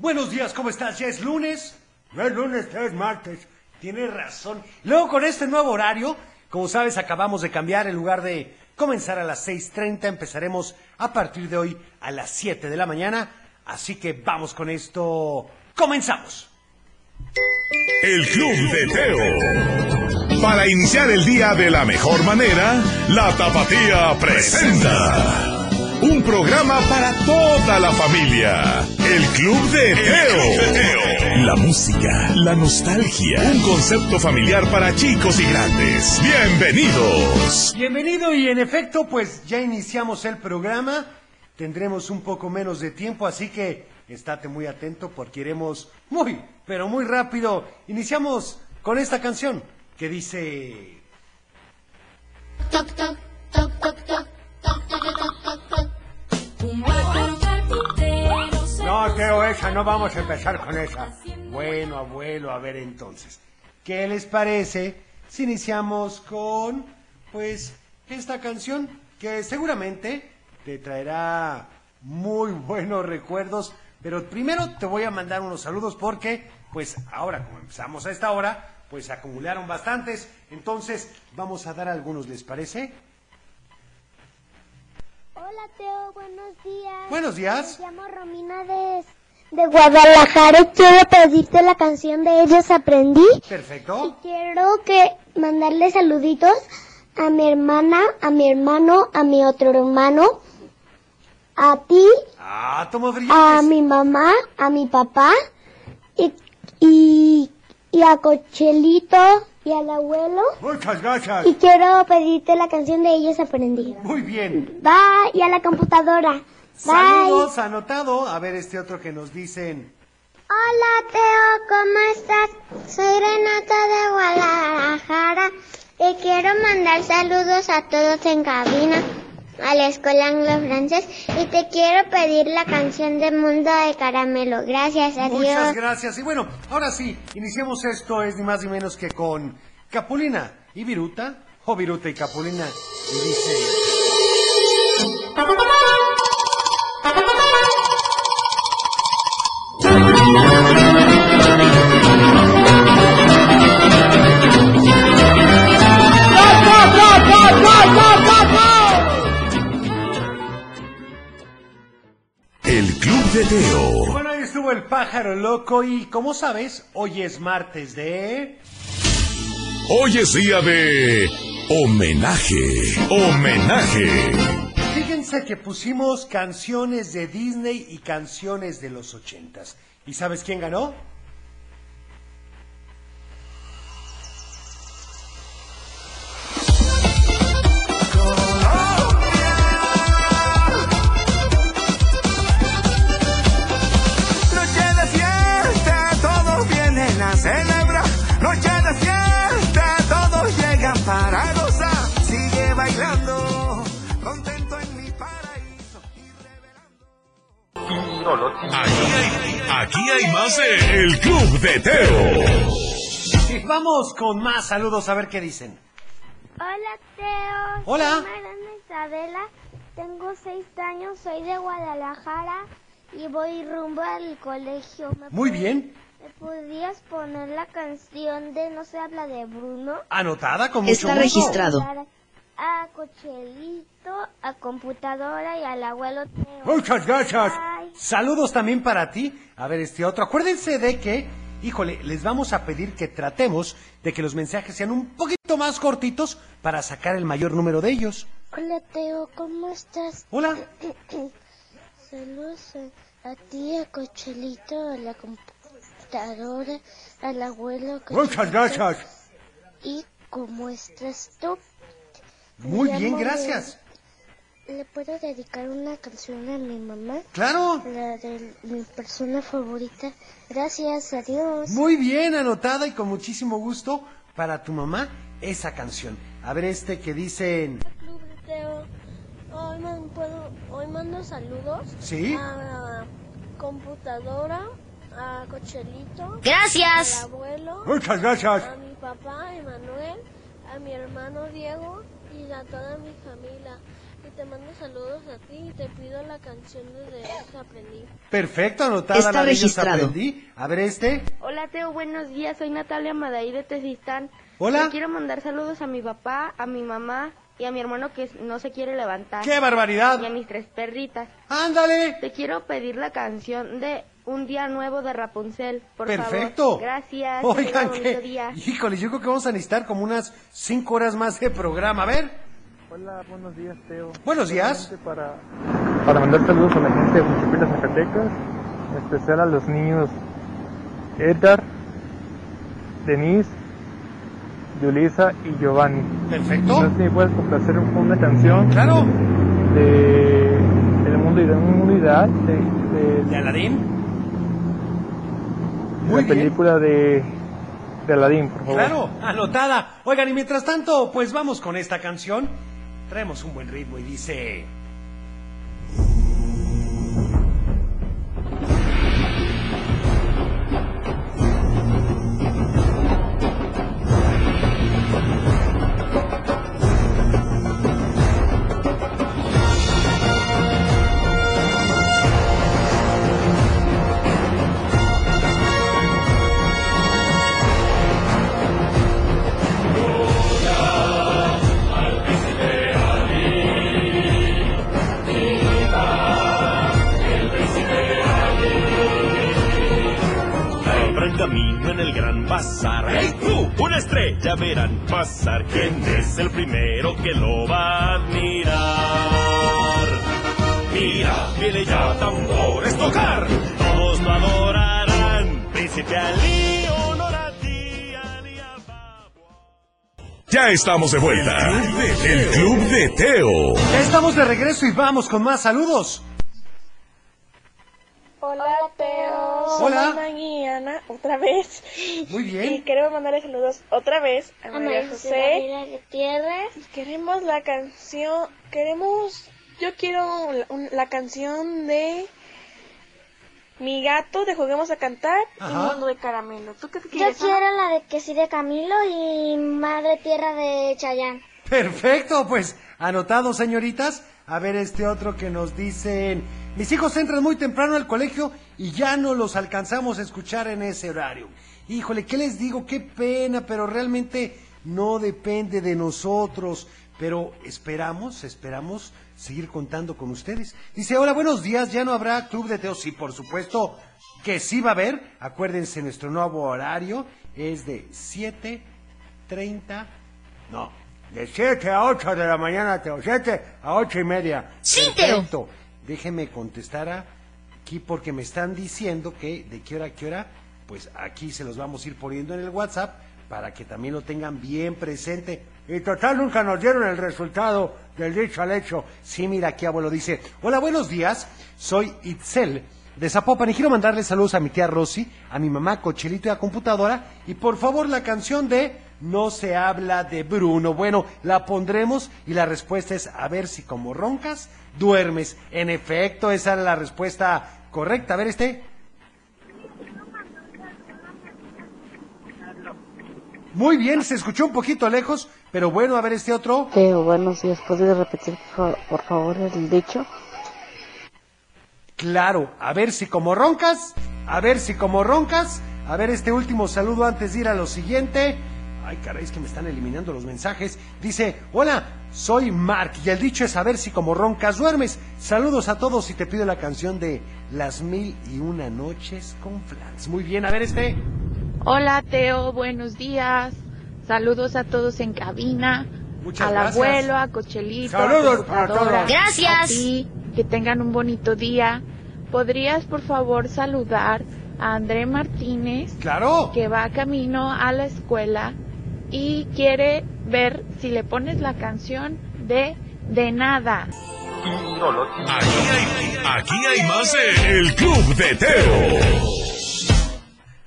Buenos días, ¿cómo estás? ¿Ya es lunes? No es lunes, es martes. Tienes razón. Luego con este nuevo horario, como sabes, acabamos de cambiar. En lugar de comenzar a las 6.30, empezaremos a partir de hoy a las 7 de la mañana. Así que vamos con esto. ¡Comenzamos! El Club de Teo. Para iniciar el día de la mejor manera, la Tapatía presenta. Un programa para toda la familia. El Club de Teo. La música, la nostalgia. Un concepto familiar para chicos y grandes. Bienvenidos. Bienvenido y en efecto, pues ya iniciamos el programa. Tendremos un poco menos de tiempo, así que estate muy atento porque iremos muy, pero muy rápido. Iniciamos con esta canción que dice... Toc, toc, toc, toc, No, Teo, esa, no vamos a empezar con esa. Bueno, abuelo, a ver entonces. ¿Qué les parece si iniciamos con, pues, esta canción que seguramente te traerá muy buenos recuerdos? Pero primero te voy a mandar unos saludos porque, pues, ahora como empezamos a esta hora, pues se acumularon bastantes. Entonces, vamos a dar algunos, ¿les parece? Hola Teo, buenos días. Buenos días. Me llamo Romina de, de Guadalajara y quiero pedirte la canción de Ellos Aprendí. Y Perfecto. quiero que mandarle saluditos a mi hermana, a mi hermano, a mi otro hermano, a ti, Ah, toma a mi mamá, a mi papá y, y, y a Cochelito y al abuelo. Muchas gracias. Y quiero pedirte la canción de Ellos Aprendí. Muy bien. Bye, y a la computadora. Bye. Saludos, anotado. A ver este otro que nos dicen. Hola Teo, ¿cómo estás? Soy Renata de Guadalajara y quiero mandar saludos a todos en cabina, a la escuela anglo-francés y te quiero pedir la canción de Mundo de Caramelo. Gracias, adiós. Muchas gracias. Y bueno, ahora sí, iniciemos esto, es ni más ni menos que con Capulina y Viruta, o Viruta y Capulina. Y dice... El pájaro loco y como sabes, hoy es martes de... Hoy es día de homenaje. Homenaje. Fíjense que pusimos canciones de Disney y canciones de los ochentas. ¿Y sabes quién ganó? Vamos con más saludos a ver qué dicen. Hola Teo. Hola. Soy Mariana Isabela, tengo seis años, soy de Guadalajara y voy rumbo al colegio. ¿Me Muy bien. ¿Me podrías poner la canción de No se habla de Bruno? Anotada con mucho Está gusto. registrado. A Cochelito, a computadora y al abuelo Teo. Muchas gracias. Bye. Saludos también para ti. A ver, este otro. Acuérdense de que, híjole, les vamos a pedir que tratemos de que los mensajes sean un poquito más cortitos para sacar el mayor número de ellos. Hola Teo, ¿cómo estás? Hola. Saludos a, a ti, a Cochelito, a la computadora, al abuelo. Muchas gracias. ¿Y cómo estás tú? Muy bien, gracias. ¿Le puedo dedicar una canción a mi mamá? Claro. La de mi persona favorita. Gracias, adiós. Muy bien, anotada y con muchísimo gusto para tu mamá esa canción. A ver este que dicen... Club de Teo, hoy, man- puedo, hoy mando saludos ¿Sí? a computadora, a Cochelito, Gracias. al abuelo, Muchas gracias. a mi papá Emanuel, a mi hermano Diego a toda mi familia. Y te mando saludos a ti y te pido la canción de De ellos aprendí. Perfecto, anotada Está la de ellos registrado. aprendí. A ver este. Hola Teo, buenos días. Soy Natalia Madaí de Tezistán. Hola. Le quiero mandar saludos a mi papá, a mi mamá y a mi hermano que no se quiere levantar. ¡Qué barbaridad! Y a mis tres perritas. ¡Ándale! Te quiero pedir la canción de Un día nuevo de Rapunzel, por Perfecto. favor. Gracias. Oigan, que, día. híjole, yo creo que vamos a necesitar como unas cinco horas más de programa. A ver, Hola, buenos días, Teo. Buenos días. Para, para mandar saludos a la gente de municipio de Zacatecas, en especial a los niños Edgar, Denise, Yulisa y Giovanni. perfecto. No sé si puedes complacer un- una canción Claro, de, del mundo, ide- un mundo ideal, de, de- de Aladín. de Muy la bien. película de, de Aladdin, por favor. Claro, anotada. Oigan, y mientras tanto, pues vamos con esta canción. Traemos un buen ritmo y dice... ya tambores tocar. Todos lo adorarán. Príncipe Ali, honor a ti, Ya estamos de vuelta. El Club de Teo. Ya estamos de regreso y vamos con más saludos. Hola, Teo. Hola. Soy y Ana, otra vez. Muy Y bien. queremos mandarle saludos otra vez a A María José José. Gutiérrez. Queremos la canción, queremos, yo quiero la, un- la canción de Mi gato de Juguemos a Cantar y Ajá. Mundo de Caramelo. ¿Tú qué Yo quieres? Ana? quiero la de que sí de Camilo y Madre Tierra de Chayán. Perfecto, pues anotado, señoritas. A ver este otro que nos dicen, mis hijos entran muy temprano al colegio y ya no los alcanzamos a escuchar en ese horario. Híjole, ¿qué les digo? Qué pena, pero realmente no depende de nosotros. Pero esperamos, esperamos seguir contando con ustedes. Dice, hola, buenos días, ya no habrá club de Teo. Sí, por supuesto que sí va a haber. Acuérdense, nuestro nuevo horario es de 7.30, no, De 7 a 8 de la mañana, Teo. 7 a 8 y media. Sí, Teo. Perfecto. Déjeme contestar aquí porque me están diciendo que de qué hora a qué hora, pues aquí se los vamos a ir poniendo en el WhatsApp para que también lo tengan bien presente. Y total nunca nos dieron el resultado del dicho al hecho. Sí, mira aquí abuelo dice, hola, buenos días, soy Itzel de Zapopan y quiero mandarle saludos a mi tía Rosy, a mi mamá Cochelito y a computadora y por favor la canción de No se habla de Bruno. Bueno, la pondremos y la respuesta es a ver si como roncas duermes. En efecto, esa era la respuesta correcta. A ver este. Muy bien, se escuchó un poquito lejos, pero bueno, a ver este otro. Teo, buenos días. ¿Puedes repetir por, por favor el dicho? Claro, a ver si como roncas, a ver si como roncas, a ver este último saludo antes de ir a lo siguiente. Ay, caray, es que me están eliminando los mensajes. Dice, hola, soy Mark y el dicho es a ver si como roncas duermes. Saludos a todos y te pido la canción de Las Mil y Una Noches con Flans. Muy bien, a ver este. Hola Teo, buenos días. Saludos a todos en cabina. Muchas al gracias. abuelo, a Cochelito, Saludos a para todos. Gracias. a ti, que tengan un bonito día. ¿Podrías por favor saludar a André Martínez, Claro. que va camino a la escuela y quiere ver si le pones la canción de De Nada? Aquí hay, aquí hay más de El Club de Teo.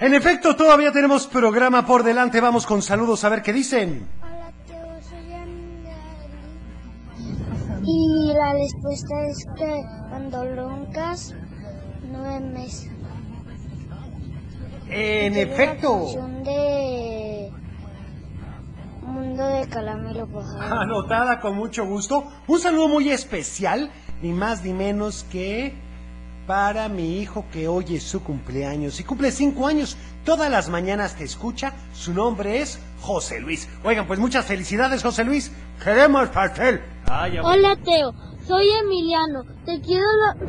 En efecto, todavía tenemos programa por delante. Vamos con saludos a ver qué dicen. Hola, Teo, soy Andy. Y la respuesta es que cuando roncas, duermes. En efecto. de Mundo de calamelo. Anotada con mucho gusto. Un saludo muy especial, ni más ni menos que para mi hijo que hoy es su cumpleaños y cumple cinco años. Todas las mañanas te escucha. Su nombre es José Luis. Oigan, pues muchas felicidades, José Luis. Queremos pastel. Ay. Hola Teo, soy Emiliano. Te quiero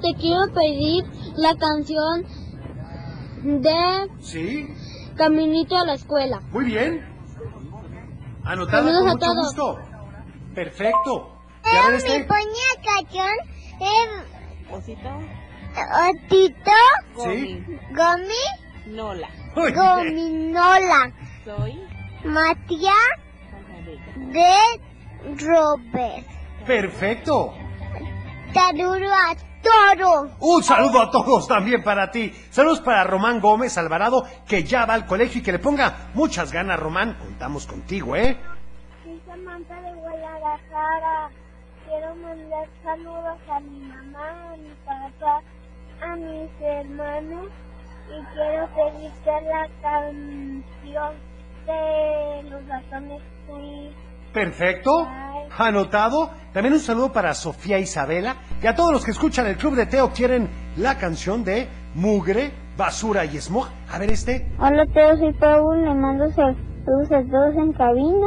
te quiero pedir la canción de Sí, Caminito a la escuela. muy bien. Anotada Saludos con a mucho todos. gusto. Perfecto. Mi este. ponía canción de Osito. Otito, Sí. Gomi, Nola. Gominola, Soy. Matías de Robert. Perfecto. Saludo a todos. Un saludo a todos también para ti. Saludos para Román Gómez Alvarado, que ya va al colegio y que le ponga muchas ganas, Román. Contamos contigo, ¿eh? Soy Samantha de Guadalajara. Quiero mandar saludos a mi mamá, a mi papá, a mis hermanos y quiero pedirte la canción de los ratones Queen. Perfecto. Anotado. También un saludo para Sofía Isabela. Y a todos los que escuchan el Club de Teo quieren la canción de Mugre, Basura y Smog. A ver este. Hola, Teo, soy Paul. Le mando saludos a todos en cabina.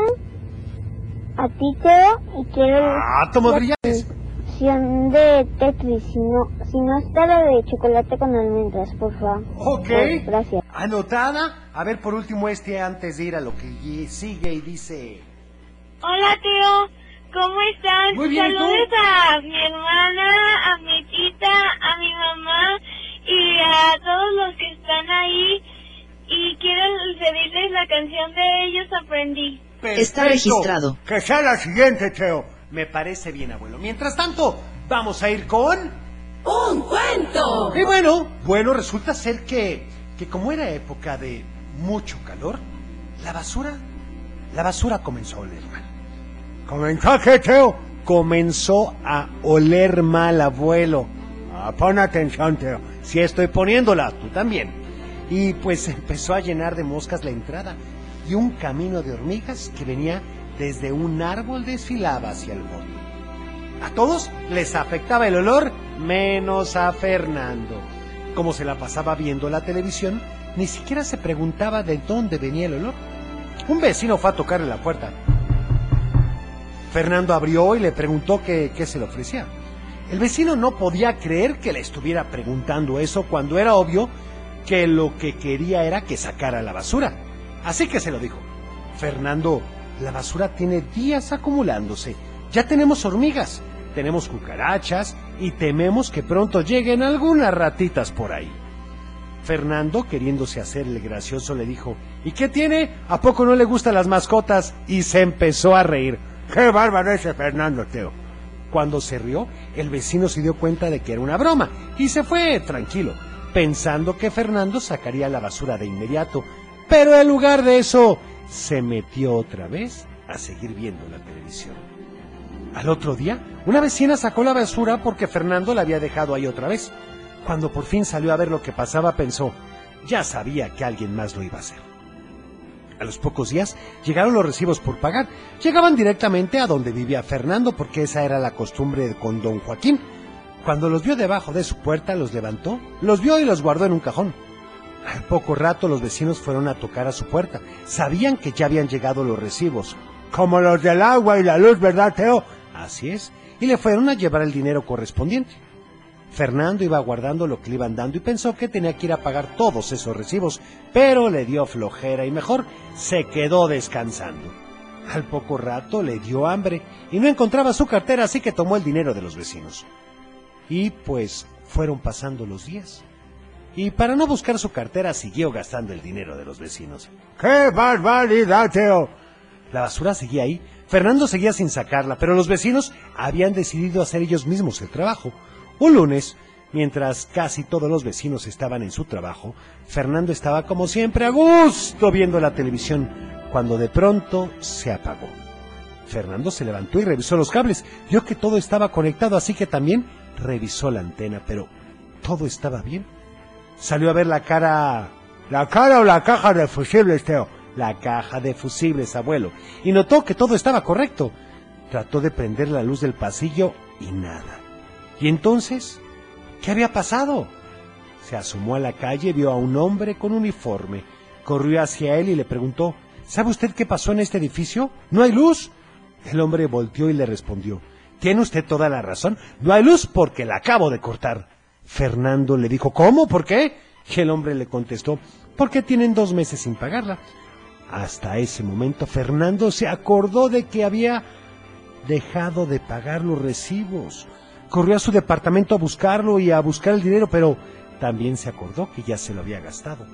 A ti, Teo, y quiero Átomos la brillantes. Canción de Tetris. Si no, si no está la de chocolate con almendras, por favor. Ok. Pues, gracias. Anotada. A ver por último este antes de ir a lo que sigue y dice... Hola, Teo. ¿Cómo estás? Muy bien, ¿y tú? Saludos a mi hermana, a mi tita, a mi mamá y a todos los que están ahí. Y quiero pedirles la canción de Ellos Aprendí. Perfecto. Que sea la siguiente, Teo. Me parece bien, abuelo. Mientras tanto, vamos a ir con... ¡Un cuento! Y bueno, bueno, resulta ser que, que como era época de mucho calor, la basura, la basura comenzó a oler mal. ¿Comenzó a qué, Teo? Comenzó a oler mal, abuelo. Ah, pon atención, Teo. Si estoy poniéndola, tú también. Y pues empezó a llenar de moscas la entrada y un camino de hormigas que venía desde un árbol desfilaba hacia el fondo. A todos les afectaba el olor, menos a Fernando. Como se la pasaba viendo la televisión, ni siquiera se preguntaba de dónde venía el olor. Un vecino fue a tocarle la puerta. Fernando abrió y le preguntó qué, qué se le ofrecía. El vecino no podía creer que le estuviera preguntando eso cuando era obvio que lo que quería era que sacara la basura. Así que se lo dijo. Fernando, la basura tiene días acumulándose. Ya tenemos hormigas, tenemos cucarachas y tememos que pronto lleguen algunas ratitas por ahí. Fernando, queriéndose hacer el gracioso, le dijo, ¿y qué tiene? ¿A poco no le gustan las mascotas? Y se empezó a reír. ¡Qué bárbaro ese Fernando, Teo! Cuando se rió, el vecino se dio cuenta de que era una broma y se fue tranquilo, pensando que Fernando sacaría la basura de inmediato. Pero en lugar de eso, se metió otra vez a seguir viendo la televisión. Al otro día, una vecina sacó la basura porque Fernando la había dejado ahí otra vez. Cuando por fin salió a ver lo que pasaba, pensó, ya sabía que alguien más lo iba a hacer. A los pocos días llegaron los recibos por pagar. Llegaban directamente a donde vivía Fernando porque esa era la costumbre con don Joaquín. Cuando los vio debajo de su puerta, los levantó, los vio y los guardó en un cajón. Al poco rato los vecinos fueron a tocar a su puerta. Sabían que ya habían llegado los recibos. Como los del agua y la luz, ¿verdad, Teo? Así es. Y le fueron a llevar el dinero correspondiente. Fernando iba guardando lo que le iban dando y pensó que tenía que ir a pagar todos esos recibos, pero le dio flojera y mejor se quedó descansando. Al poco rato le dio hambre y no encontraba su cartera, así que tomó el dinero de los vecinos. Y pues fueron pasando los días. Y para no buscar su cartera siguió gastando el dinero de los vecinos. ¡Qué barbaridad, Teo! La basura seguía ahí. Fernando seguía sin sacarla, pero los vecinos habían decidido hacer ellos mismos el trabajo. Un lunes, mientras casi todos los vecinos estaban en su trabajo, Fernando estaba como siempre a gusto viendo la televisión, cuando de pronto se apagó. Fernando se levantó y revisó los cables. Vio que todo estaba conectado, así que también revisó la antena, pero todo estaba bien. Salió a ver la cara... ¿La cara o la caja de fusibles, Teo? la caja de fusibles, abuelo, y notó que todo estaba correcto. Trató de prender la luz del pasillo y nada. ¿Y entonces? ¿Qué había pasado? Se asomó a la calle, vio a un hombre con uniforme. Corrió hacia él y le preguntó, ¿Sabe usted qué pasó en este edificio? ¿No hay luz? El hombre volteó y le respondió, Tiene usted toda la razón, no hay luz porque la acabo de cortar. Fernando le dijo, ¿cómo? ¿Por qué? Y el hombre le contestó, porque tienen dos meses sin pagarla. Hasta ese momento Fernando se acordó de que había dejado de pagar los recibos. Corrió a su departamento a buscarlo y a buscar el dinero, pero también se acordó que ya se lo había gastado.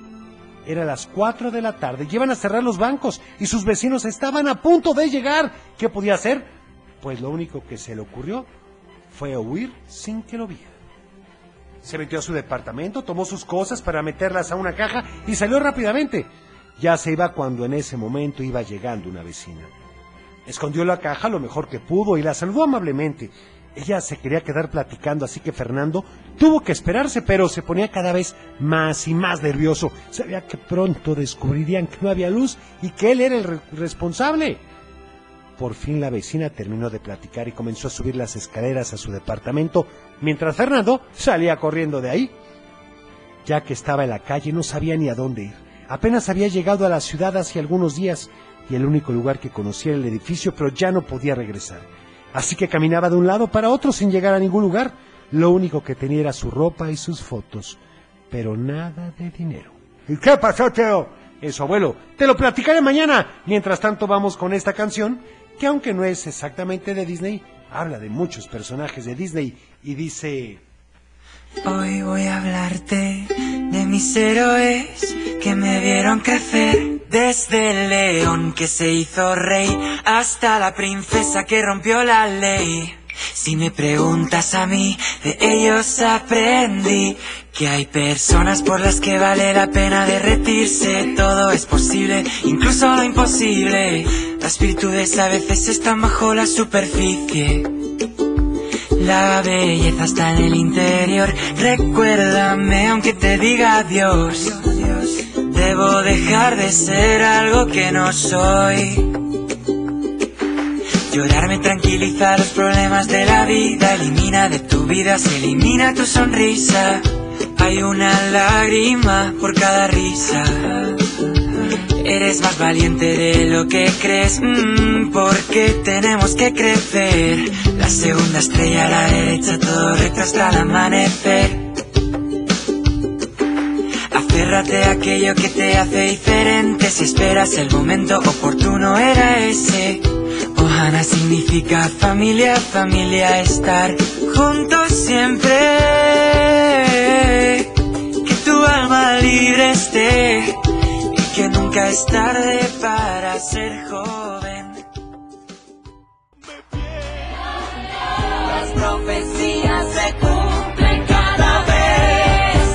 Era las cuatro de la tarde, llevan a cerrar los bancos y sus vecinos estaban a punto de llegar. ¿Qué podía hacer? Pues lo único que se le ocurrió fue huir sin que lo vieran. Se metió a su departamento, tomó sus cosas para meterlas a una caja y salió rápidamente. Ya se iba cuando en ese momento iba llegando una vecina. Escondió la caja lo mejor que pudo y la saludó amablemente. Ella se quería quedar platicando, así que Fernando tuvo que esperarse, pero se ponía cada vez más y más nervioso. Sabía que pronto descubrirían que no había luz y que él era el re- responsable. Por fin la vecina terminó de platicar y comenzó a subir las escaleras a su departamento, mientras Fernando salía corriendo de ahí. Ya que estaba en la calle no sabía ni a dónde ir. Apenas había llegado a la ciudad hace algunos días y el único lugar que conocía era el edificio, pero ya no podía regresar. Así que caminaba de un lado para otro sin llegar a ningún lugar. Lo único que tenía era su ropa y sus fotos, pero nada de dinero. ¿Y qué pasó, Teo? Eso, abuelo, te lo platicaré mañana. Mientras tanto vamos con esta canción, que aunque no es exactamente de Disney, habla de muchos personajes de Disney y dice... Hoy voy a hablarte de mis héroes que me vieron crecer. Desde el león que se hizo rey hasta la princesa que rompió la ley. Si me preguntas a mí, de ellos aprendí que hay personas por las que vale la pena derretirse. Todo es posible, incluso lo imposible. Las virtudes a veces están bajo la superficie. La belleza está en el interior. Recuérdame aunque te diga adiós. Debo dejar de ser algo que no soy. Llorar me tranquiliza los problemas de la vida. Elimina de tu vida, se elimina tu sonrisa. Hay una lágrima por cada risa. Eres más valiente de lo que crees, mm, porque tenemos que crecer. La segunda estrella a la derecha, todo recto hasta el amanecer. Aférrate a aquello que te hace diferente. Si esperas el momento oportuno, era ese. Ohana significa familia, familia, estar juntos siempre. Que tu alma libre esté y que nunca es tarde para ser joven. Las profecías se cumplen cada vez.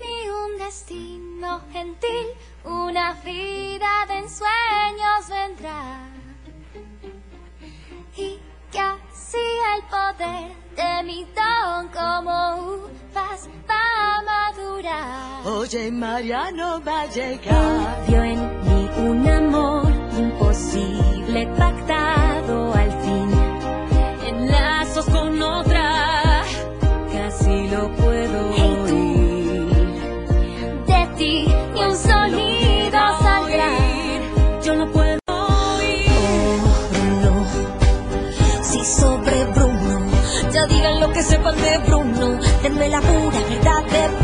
Mí un destino gentil, una vida de ensueños vendrá. Poder de mi don como uvas va a madurar. Oye, Mariano va a llegar. Vio en mí un amor imposible pactado al fin. En lazos con otra, casi lo puedo que sepan de Bruno. Denme la pura verdad de.